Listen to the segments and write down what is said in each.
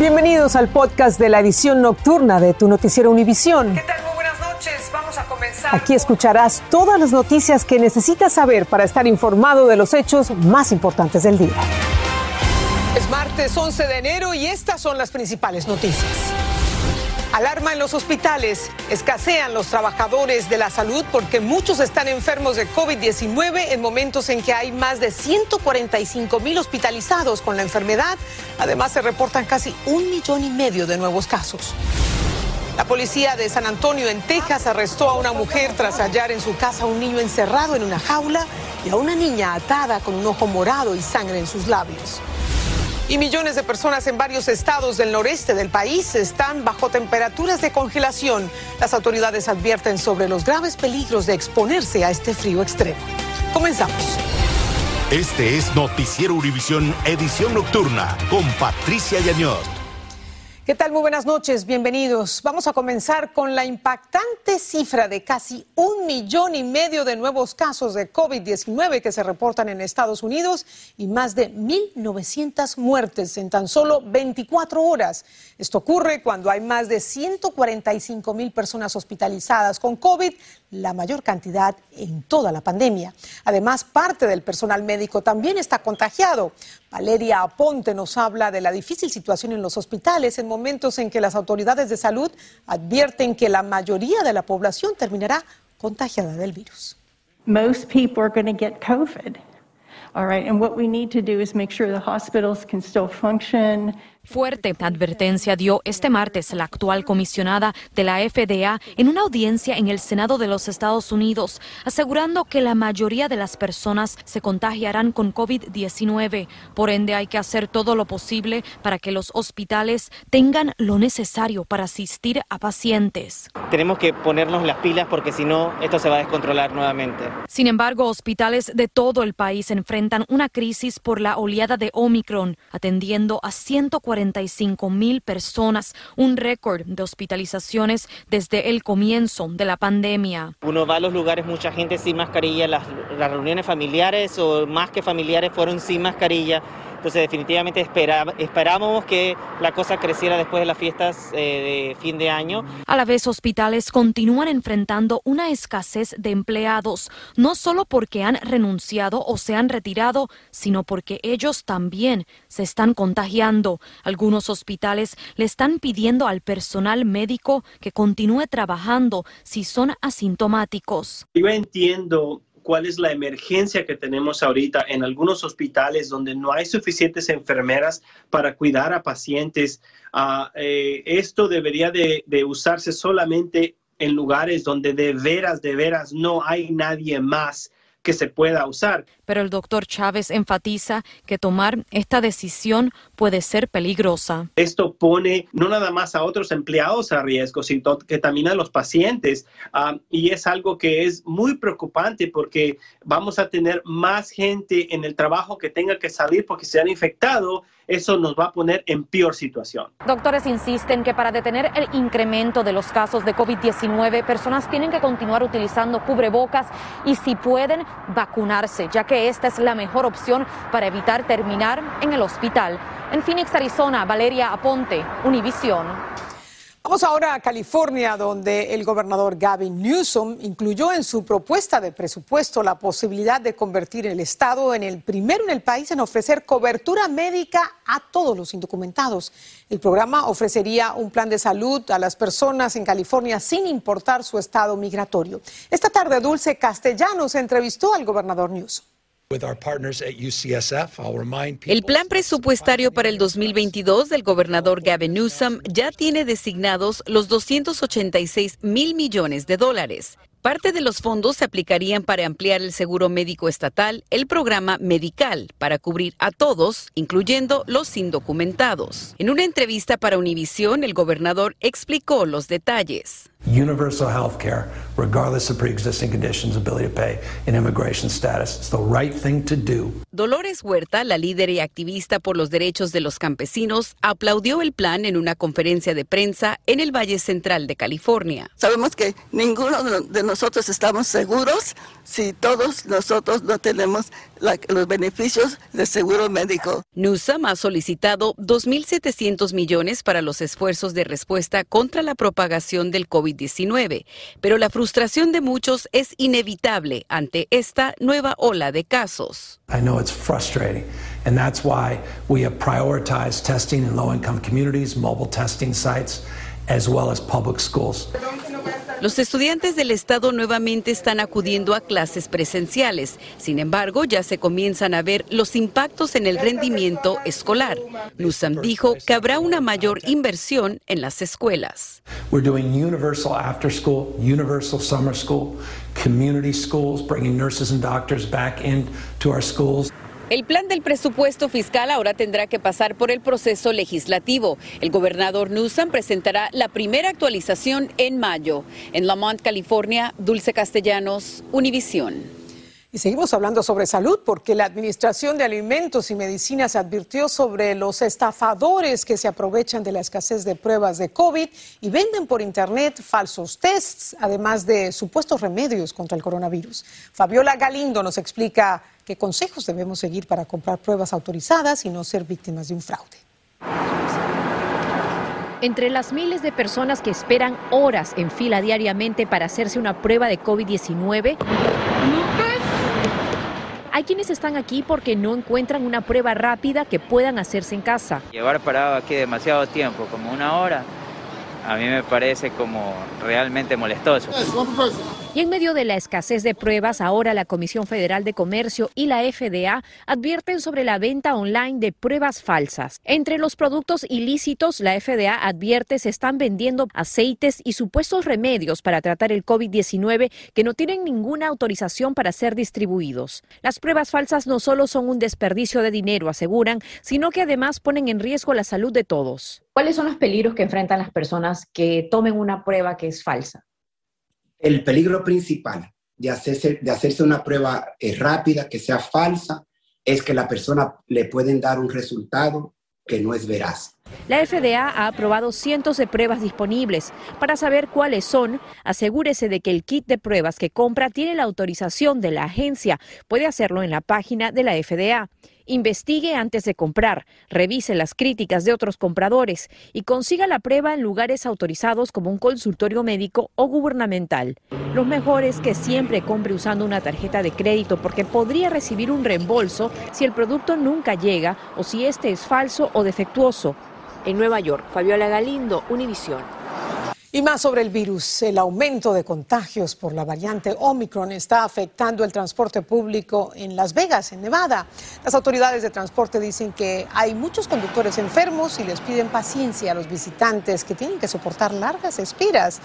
Bienvenidos al podcast de la edición nocturna de tu noticiero Univisión. ¿Qué tal? Muy buenas noches. Vamos a comenzar. Aquí escucharás todas las noticias que necesitas saber para estar informado de los hechos más importantes del día. Es martes 11 de enero y estas son las principales noticias. Alarma en los hospitales. Escasean los trabajadores de la salud porque muchos están enfermos de COVID-19 en momentos en que hay más de 145 mil hospitalizados con la enfermedad. Además, se reportan casi un millón y medio de nuevos casos. La policía de San Antonio, en Texas, arrestó a una mujer tras hallar en su casa a un niño encerrado en una jaula y a una niña atada con un ojo morado y sangre en sus labios. Y millones de personas en varios estados del noreste del país están bajo temperaturas de congelación. Las autoridades advierten sobre los graves peligros de exponerse a este frío extremo. Comenzamos. Este es Noticiero Univisión Edición Nocturna con Patricia Yañot. ¿Qué tal? Muy buenas noches, bienvenidos. Vamos a comenzar con la impactante cifra de casi un millón y medio de nuevos casos de COVID-19 que se reportan en Estados Unidos y más de 1.900 muertes en tan solo 24 horas. Esto ocurre cuando hay más de 145 mil personas hospitalizadas con COVID, la mayor cantidad en toda la pandemia. Además, parte del personal médico también está contagiado. Valeria Aponte nos habla de la difícil situación en los hospitales en momentos en que las autoridades de salud advierten que la mayoría de la población terminará contagiada del virus. Most people are going to get COVID. All right, and what we need to do is make sure the hospitals can still function Fuerte advertencia dio este martes la actual comisionada de la FDA en una audiencia en el Senado de los Estados Unidos, asegurando que la mayoría de las personas se contagiarán con COVID-19. Por ende, hay que hacer todo lo posible para que los hospitales tengan lo necesario para asistir a pacientes. Tenemos que ponernos las pilas porque si no, esto se va a descontrolar nuevamente. Sin embargo, hospitales de todo el país enfrentan una crisis por la oleada de Omicron, atendiendo a 140 45 mil personas, un récord de hospitalizaciones desde el comienzo de la pandemia. Uno va a los lugares, mucha gente sin mascarilla, las, las reuniones familiares o más que familiares fueron sin mascarilla. Entonces definitivamente esperábamos que la cosa creciera después de las fiestas eh, de fin de año. A la vez, hospitales continúan enfrentando una escasez de empleados, no solo porque han renunciado o se han retirado, sino porque ellos también se están contagiando. Algunos hospitales le están pidiendo al personal médico que continúe trabajando si son asintomáticos. Yo entiendo cuál es la emergencia que tenemos ahorita en algunos hospitales donde no hay suficientes enfermeras para cuidar a pacientes. Ah, eh, esto debería de, de usarse solamente en lugares donde de veras, de veras no hay nadie más que se pueda usar. Pero el doctor Chávez enfatiza que tomar esta decisión puede ser peligrosa. Esto pone no nada más a otros empleados a riesgo, sino que también a los pacientes. Ah, y es algo que es muy preocupante porque vamos a tener más gente en el trabajo que tenga que salir porque se han infectado eso nos va a poner en peor situación. Doctores insisten que para detener el incremento de los casos de COVID-19, personas tienen que continuar utilizando cubrebocas y si pueden vacunarse, ya que esta es la mejor opción para evitar terminar en el hospital. En Phoenix, Arizona, Valeria Aponte, Univisión. Vamos ahora a California, donde el gobernador Gavin Newsom incluyó en su propuesta de presupuesto la posibilidad de convertir el estado en el primero en el país en ofrecer cobertura médica a todos los indocumentados. El programa ofrecería un plan de salud a las personas en California sin importar su estado migratorio. Esta tarde, Dulce Castellanos entrevistó al gobernador Newsom. El plan presupuestario para el 2022 del gobernador Gavin Newsom ya tiene designados los 286 mil millones de dólares. Parte de los fondos se aplicarían para ampliar el seguro médico estatal, el programa Medical, para cubrir a todos, incluyendo los indocumentados. En una entrevista para Univision, el gobernador explicó los detalles. Universal health care, regardless of pre-existing conditions, ability to pay, and immigration status. It's the right thing to do. Dolores Huerta, la líder y activista por los derechos de los campesinos, aplaudió el plan en una conferencia de prensa en el Valle Central de California. Sabemos que ninguno de nosotros estamos seguros si todos nosotros no tenemos los beneficios del seguro médico. Newsom ha solicitado 2.700 millones para los esfuerzos de respuesta contra la propagación del COVID-19, pero la frustración de muchos es inevitable ante esta nueva ola de casos. I know it's frustrating, and that's why we have prioritized testing in low-income communities, mobile testing sites, as well as public schools. Los estudiantes del Estado nuevamente están acudiendo a clases presenciales. Sin embargo, ya se comienzan a ver los impactos en el rendimiento escolar. Newsom dijo que habrá una mayor inversión en las escuelas. We're doing universal after school, universal summer school, community schools, bringing nurses and doctors back into our schools. El plan del presupuesto fiscal ahora tendrá que pasar por el proceso legislativo. El gobernador Newsom presentará la primera actualización en mayo. En Lamont, California, Dulce Castellanos, Univisión. Y seguimos hablando sobre salud porque la Administración de Alimentos y Medicinas advirtió sobre los estafadores que se aprovechan de la escasez de pruebas de COVID y venden por Internet falsos tests, además de supuestos remedios contra el coronavirus. Fabiola Galindo nos explica qué consejos debemos seguir para comprar pruebas autorizadas y no ser víctimas de un fraude. Entre las miles de personas que esperan horas en fila diariamente para hacerse una prueba de COVID-19, hay quienes están aquí porque no encuentran una prueba rápida que puedan hacerse en casa. Llevar parado aquí demasiado tiempo, como una hora, a mí me parece como realmente molestoso. Y en medio de la escasez de pruebas, ahora la Comisión Federal de Comercio y la FDA advierten sobre la venta online de pruebas falsas. Entre los productos ilícitos, la FDA advierte se están vendiendo aceites y supuestos remedios para tratar el COVID-19 que no tienen ninguna autorización para ser distribuidos. Las pruebas falsas no solo son un desperdicio de dinero, aseguran, sino que además ponen en riesgo la salud de todos. ¿Cuáles son los peligros que enfrentan las personas que tomen una prueba que es falsa? El peligro principal de hacerse, de hacerse una prueba eh, rápida, que sea falsa, es que la persona le pueden dar un resultado que no es veraz. La FDA ha aprobado cientos de pruebas disponibles. Para saber cuáles son, asegúrese de que el kit de pruebas que compra tiene la autorización de la agencia. Puede hacerlo en la página de la FDA. Investigue antes de comprar, revise las críticas de otros compradores y consiga la prueba en lugares autorizados como un consultorio médico o gubernamental. Lo mejor es que siempre compre usando una tarjeta de crédito porque podría recibir un reembolso si el producto nunca llega o si este es falso o defectuoso. En Nueva York, Fabiola Galindo, Univisión. Y más sobre el virus. El aumento de contagios por la variante Omicron está afectando el transporte público en Las Vegas, en Nevada. Las autoridades de transporte dicen que hay muchos conductores enfermos y les piden paciencia a los visitantes que tienen que soportar largas espiras.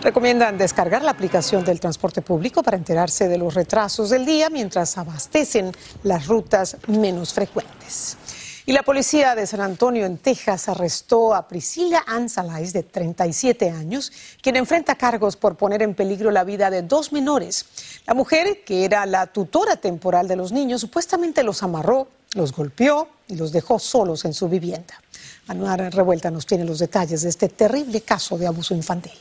Recomiendan descargar la aplicación del transporte público para enterarse de los retrasos del día mientras abastecen las rutas menos frecuentes. Y la policía de San Antonio, en Texas, arrestó a Priscilla Ansalais, de 37 años, quien enfrenta cargos por poner en peligro la vida de dos menores. La mujer, que era la tutora temporal de los niños, supuestamente los amarró, los golpeó y los dejó solos en su vivienda. Anuar Revuelta nos tiene los detalles de este terrible caso de abuso infantil.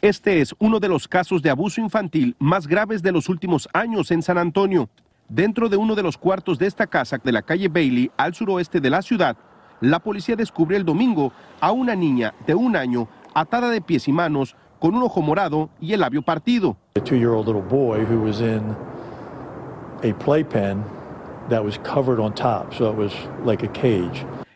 Este es uno de los casos de abuso infantil más graves de los últimos años en San Antonio. Dentro de uno de los cuartos de esta casa de la calle Bailey, al suroeste de la ciudad, la policía descubrió el domingo a una niña de un año atada de pies y manos con un ojo morado y el labio partido.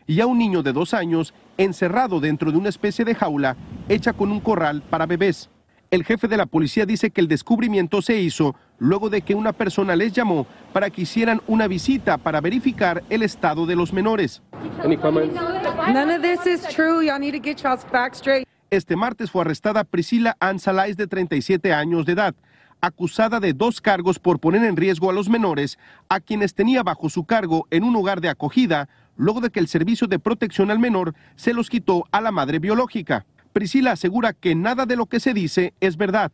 Y a un niño de dos años encerrado dentro de una especie de jaula hecha con un corral para bebés. El jefe de la policía dice que el descubrimiento se hizo luego de que una persona les llamó para que hicieran una visita para verificar el estado de los menores. Este martes fue arrestada Priscila Ann de 37 años de edad, acusada de dos cargos por poner en riesgo a los menores, a quienes tenía bajo su cargo en un hogar de acogida, luego de que el Servicio de Protección al Menor se los quitó a la madre biológica. Priscila asegura que nada de lo que se dice es verdad.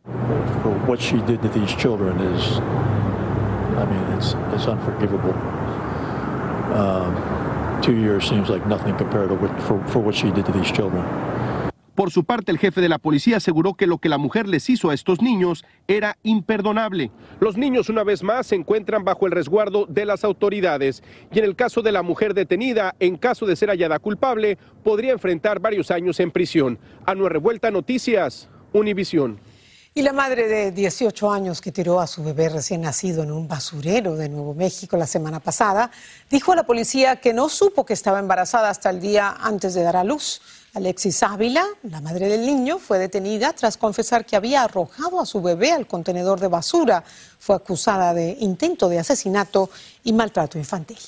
Por su parte, el jefe de la policía aseguró que lo que la mujer les hizo a estos niños era imperdonable. Los niños, una vez más, se encuentran bajo el resguardo de las autoridades. Y en el caso de la mujer detenida, en caso de ser hallada culpable, podría enfrentar varios años en prisión. A nueva revuelta, noticias, Univisión. Y la madre de 18 años que tiró a su bebé recién nacido en un basurero de Nuevo México la semana pasada, dijo a la policía que no supo que estaba embarazada hasta el día antes de dar a luz. Alexis Ávila, la madre del niño, fue detenida tras confesar que había arrojado a su bebé al contenedor de basura. Fue acusada de intento de asesinato y maltrato infantil.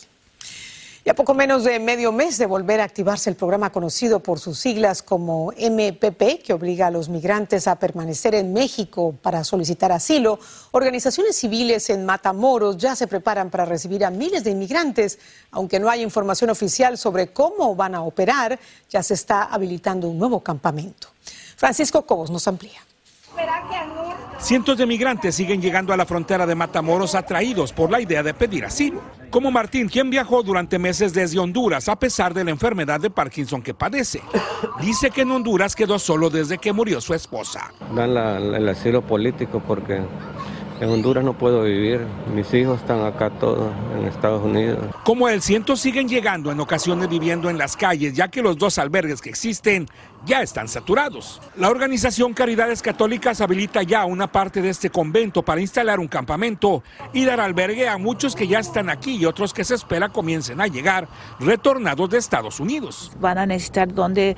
Y a poco menos de medio mes de volver a activarse el programa conocido por sus siglas como MPP, que obliga a los migrantes a permanecer en México para solicitar asilo, organizaciones civiles en Matamoros ya se preparan para recibir a miles de inmigrantes. Aunque no hay información oficial sobre cómo van a operar, ya se está habilitando un nuevo campamento. Francisco Cobos nos amplía. Cientos de migrantes siguen llegando a la frontera de Matamoros atraídos por la idea de pedir asilo, como Martín, quien viajó durante meses desde Honduras a pesar de la enfermedad de Parkinson que padece. Dice que en Honduras quedó solo desde que murió su esposa. Dan el asilo político porque en Honduras no puedo vivir, mis hijos están acá todos en Estados Unidos. Como él, cientos siguen llegando, en ocasiones viviendo en las calles, ya que los dos albergues que existen ya están saturados. La organización Caridades Católicas habilita ya una parte de este convento para instalar un campamento y dar albergue a muchos que ya están aquí y otros que se espera comiencen a llegar retornados de Estados Unidos. Van a necesitar donde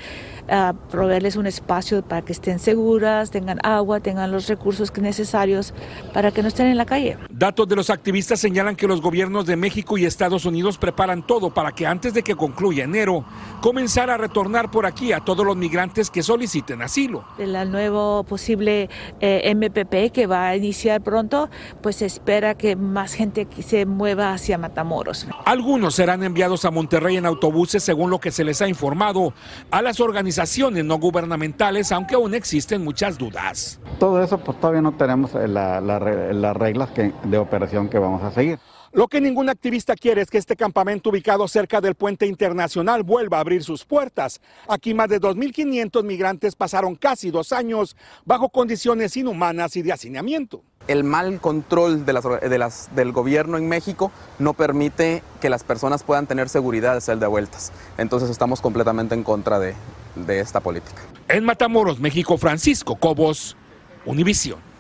uh, proveerles un espacio para que estén seguras, tengan agua, tengan los recursos necesarios para que no estén en la calle. Datos de los activistas señalan que los gobiernos de México y Estados Unidos preparan todo para que antes de que concluya enero comenzara a retornar por aquí a todos los migrantes que soliciten asilo. El nuevo posible eh, MPP que va a iniciar pronto, pues se espera que más gente se mueva hacia Matamoros. Algunos serán enviados a Monterrey en autobuses, según lo que se les ha informado a las organizaciones no gubernamentales, aunque aún existen muchas dudas. Todo eso, pues todavía no tenemos eh, las reglas de operación que vamos a seguir. Lo que ningún activista quiere es que este campamento ubicado cerca del puente internacional vuelva a abrir sus puertas. Aquí más de 2.500 migrantes pasaron casi dos años bajo condiciones inhumanas y de hacinamiento. El mal control del gobierno en México no permite que las personas puedan tener seguridad de ser de vueltas. Entonces estamos completamente en contra de, de esta política. En Matamoros, México, Francisco Cobos, Univisión.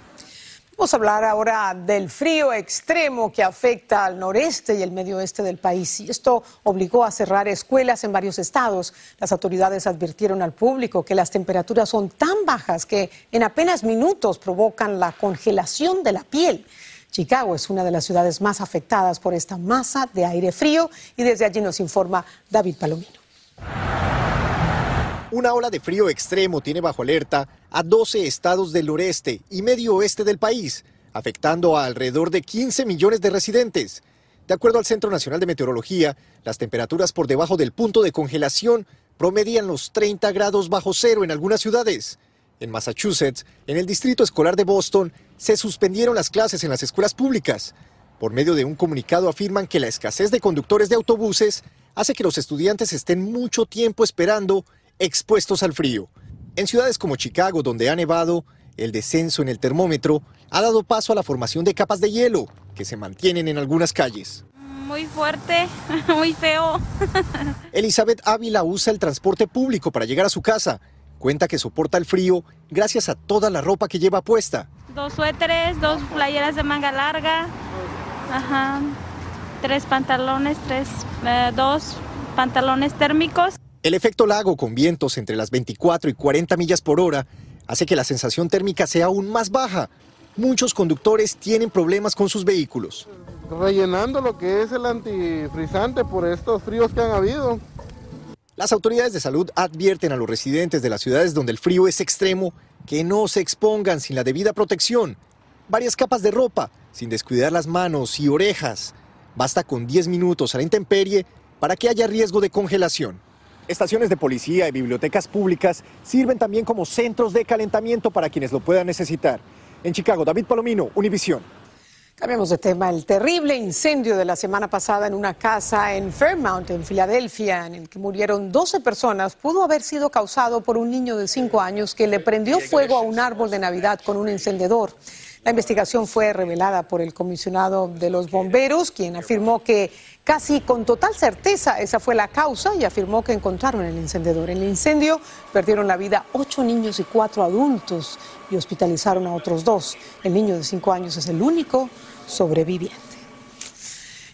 Vamos a hablar ahora del frío extremo que afecta al noreste y el medio oeste del país. Y esto obligó a cerrar escuelas en varios estados. Las autoridades advirtieron al público que las temperaturas son tan bajas que en apenas minutos provocan la congelación de la piel. Chicago es una de las ciudades más afectadas por esta masa de aire frío y desde allí nos informa David Palomino. Una ola de frío extremo tiene bajo alerta a 12 estados del noreste y medio oeste del país, afectando a alrededor de 15 millones de residentes. De acuerdo al Centro Nacional de Meteorología, las temperaturas por debajo del punto de congelación promedian los 30 grados bajo cero en algunas ciudades. En Massachusetts, en el distrito escolar de Boston, se suspendieron las clases en las escuelas públicas. Por medio de un comunicado afirman que la escasez de conductores de autobuses hace que los estudiantes estén mucho tiempo esperando expuestos al frío. En ciudades como Chicago, donde ha nevado, el descenso en el termómetro ha dado paso a la formación de capas de hielo que se mantienen en algunas calles. Muy fuerte, muy feo. Elizabeth Ávila usa el transporte público para llegar a su casa. Cuenta que soporta el frío gracias a toda la ropa que lleva puesta. Dos suéteres, dos playeras de manga larga, ajá, tres pantalones, tres, eh, dos pantalones térmicos. El efecto lago con vientos entre las 24 y 40 millas por hora hace que la sensación térmica sea aún más baja. Muchos conductores tienen problemas con sus vehículos. Rellenando lo que es el antifrizante por estos fríos que han habido. Las autoridades de salud advierten a los residentes de las ciudades donde el frío es extremo que no se expongan sin la debida protección. Varias capas de ropa, sin descuidar las manos y orejas. Basta con 10 minutos a la intemperie para que haya riesgo de congelación. Estaciones de policía y bibliotecas públicas sirven también como centros de calentamiento para quienes lo puedan necesitar. En Chicago, David Palomino, Univisión. Cambiamos de tema. El terrible incendio de la semana pasada en una casa en Fairmount, en Filadelfia, en el que murieron 12 personas, pudo haber sido causado por un niño de 5 años que le prendió fuego a un árbol de Navidad con un encendedor. La investigación fue revelada por el comisionado de los bomberos, quien afirmó que casi con total certeza esa fue la causa y afirmó que encontraron el encendedor. En el incendio perdieron la vida ocho niños y cuatro adultos y hospitalizaron a otros dos. El niño de cinco años es el único sobreviviente.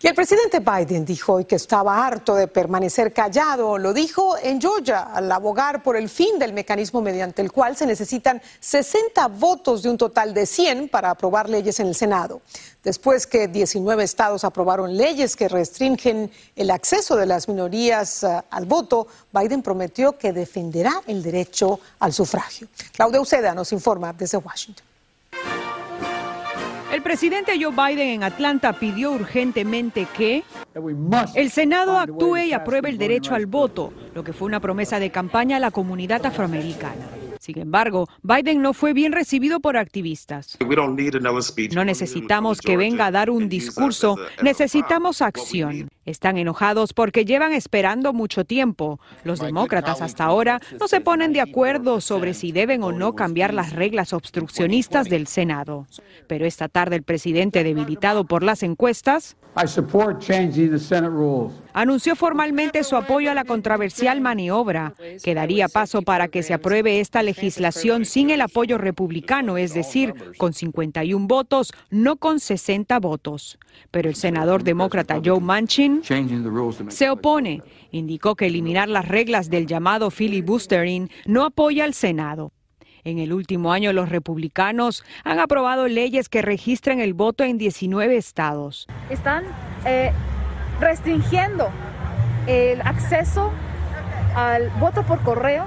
Y el presidente Biden dijo hoy que estaba harto de permanecer callado. Lo dijo en Georgia al abogar por el fin del mecanismo mediante el cual se necesitan 60 votos de un total de 100 para aprobar leyes en el Senado. Después que 19 estados aprobaron leyes que restringen el acceso de las minorías uh, al voto, Biden prometió que defenderá el derecho al sufragio. Claudia Uceda nos informa desde Washington. El presidente Joe Biden en Atlanta pidió urgentemente que el Senado actúe y apruebe el derecho al voto, lo que fue una promesa de campaña a la comunidad afroamericana. Sin embargo, Biden no fue bien recibido por activistas. No necesitamos que venga a dar un discurso, necesitamos acción. Están enojados porque llevan esperando mucho tiempo. Los demócratas hasta ahora no se ponen de acuerdo sobre si deben o no cambiar las reglas obstruccionistas del Senado. Pero esta tarde el presidente, debilitado por las encuestas, anunció formalmente su apoyo a la controversial maniobra, que daría paso para que se apruebe esta legislación sin el apoyo republicano, es decir, con 51 votos, no con 60 votos. Pero el senador demócrata Joe Manchin se opone. Indicó que eliminar las reglas del llamado filibustering no apoya al Senado. En el último año, los republicanos han aprobado leyes que registran el voto en 19 estados. Están eh, restringiendo el acceso al voto por correo,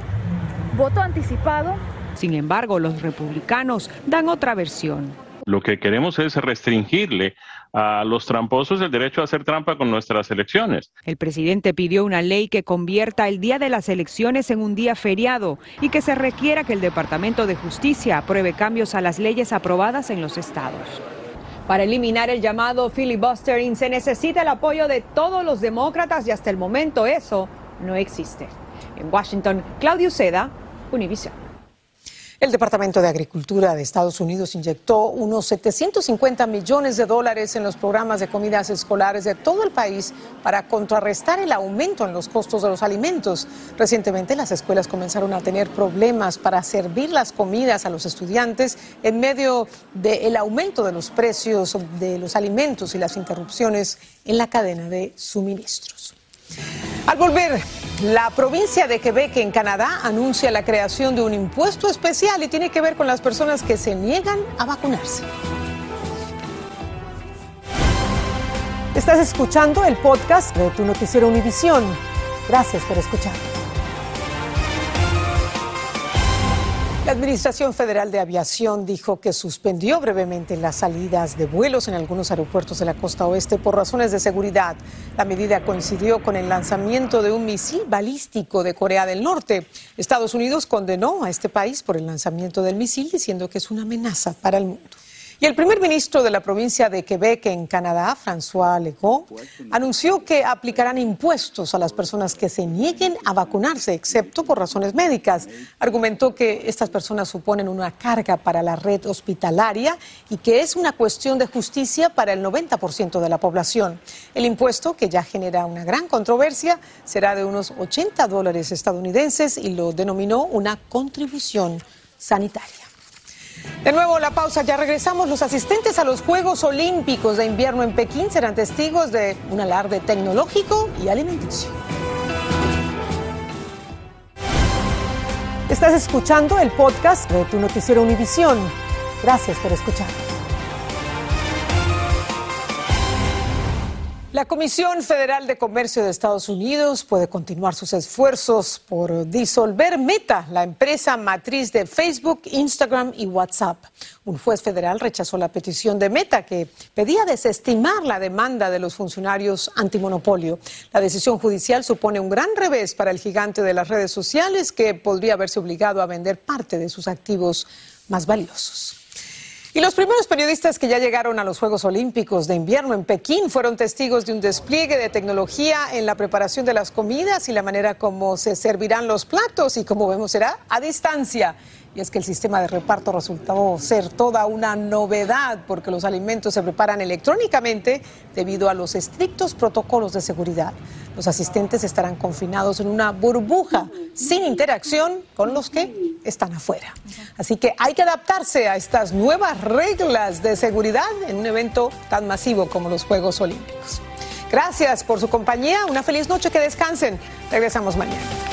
voto anticipado. Sin embargo, los republicanos dan otra versión. Lo que queremos es restringirle a los tramposos el derecho a hacer trampa con nuestras elecciones. El presidente pidió una ley que convierta el día de las elecciones en un día feriado y que se requiera que el Departamento de Justicia apruebe cambios a las leyes aprobadas en los estados. Para eliminar el llamado filibustering se necesita el apoyo de todos los demócratas y hasta el momento eso no existe. En Washington, Claudio Seda, Univision. El Departamento de Agricultura de Estados Unidos inyectó unos 750 millones de dólares en los programas de comidas escolares de todo el país para contrarrestar el aumento en los costos de los alimentos. Recientemente las escuelas comenzaron a tener problemas para servir las comidas a los estudiantes en medio del aumento de los precios de los alimentos y las interrupciones en la cadena de suministros. Al volver, la provincia de Quebec en Canadá anuncia la creación de un impuesto especial y tiene que ver con las personas que se niegan a vacunarse. Estás escuchando el podcast de tu noticiero Univisión. Gracias por escuchar. La Administración Federal de Aviación dijo que suspendió brevemente las salidas de vuelos en algunos aeropuertos de la costa oeste por razones de seguridad. La medida coincidió con el lanzamiento de un misil balístico de Corea del Norte. Estados Unidos condenó a este país por el lanzamiento del misil diciendo que es una amenaza para el mundo. Y el primer ministro de la provincia de Quebec en Canadá, François Legault, anunció que aplicarán impuestos a las personas que se nieguen a vacunarse, excepto por razones médicas. Argumentó que estas personas suponen una carga para la red hospitalaria y que es una cuestión de justicia para el 90% de la población. El impuesto, que ya genera una gran controversia, será de unos 80 dólares estadounidenses y lo denominó una contribución sanitaria. De nuevo la pausa, ya regresamos. Los asistentes a los Juegos Olímpicos de Invierno en Pekín serán testigos de un alarde tecnológico y alimenticio. Estás escuchando el podcast de tu noticiero Univisión. Gracias por escuchar. La Comisión Federal de Comercio de Estados Unidos puede continuar sus esfuerzos por disolver Meta, la empresa matriz de Facebook, Instagram y WhatsApp. Un juez federal rechazó la petición de Meta que pedía desestimar la demanda de los funcionarios antimonopolio. La decisión judicial supone un gran revés para el gigante de las redes sociales que podría haberse obligado a vender parte de sus activos más valiosos. Y los primeros periodistas que ya llegaron a los Juegos Olímpicos de invierno en Pekín fueron testigos de un despliegue de tecnología en la preparación de las comidas y la manera como se servirán los platos y como vemos será a distancia. Y es que el sistema de reparto resultó ser toda una novedad porque los alimentos se preparan electrónicamente debido a los estrictos protocolos de seguridad. Los asistentes estarán confinados en una burbuja sin interacción con los que están afuera. Así que hay que adaptarse a estas nuevas reglas de seguridad en un evento tan masivo como los Juegos Olímpicos. Gracias por su compañía, una feliz noche, que descansen. Regresamos mañana.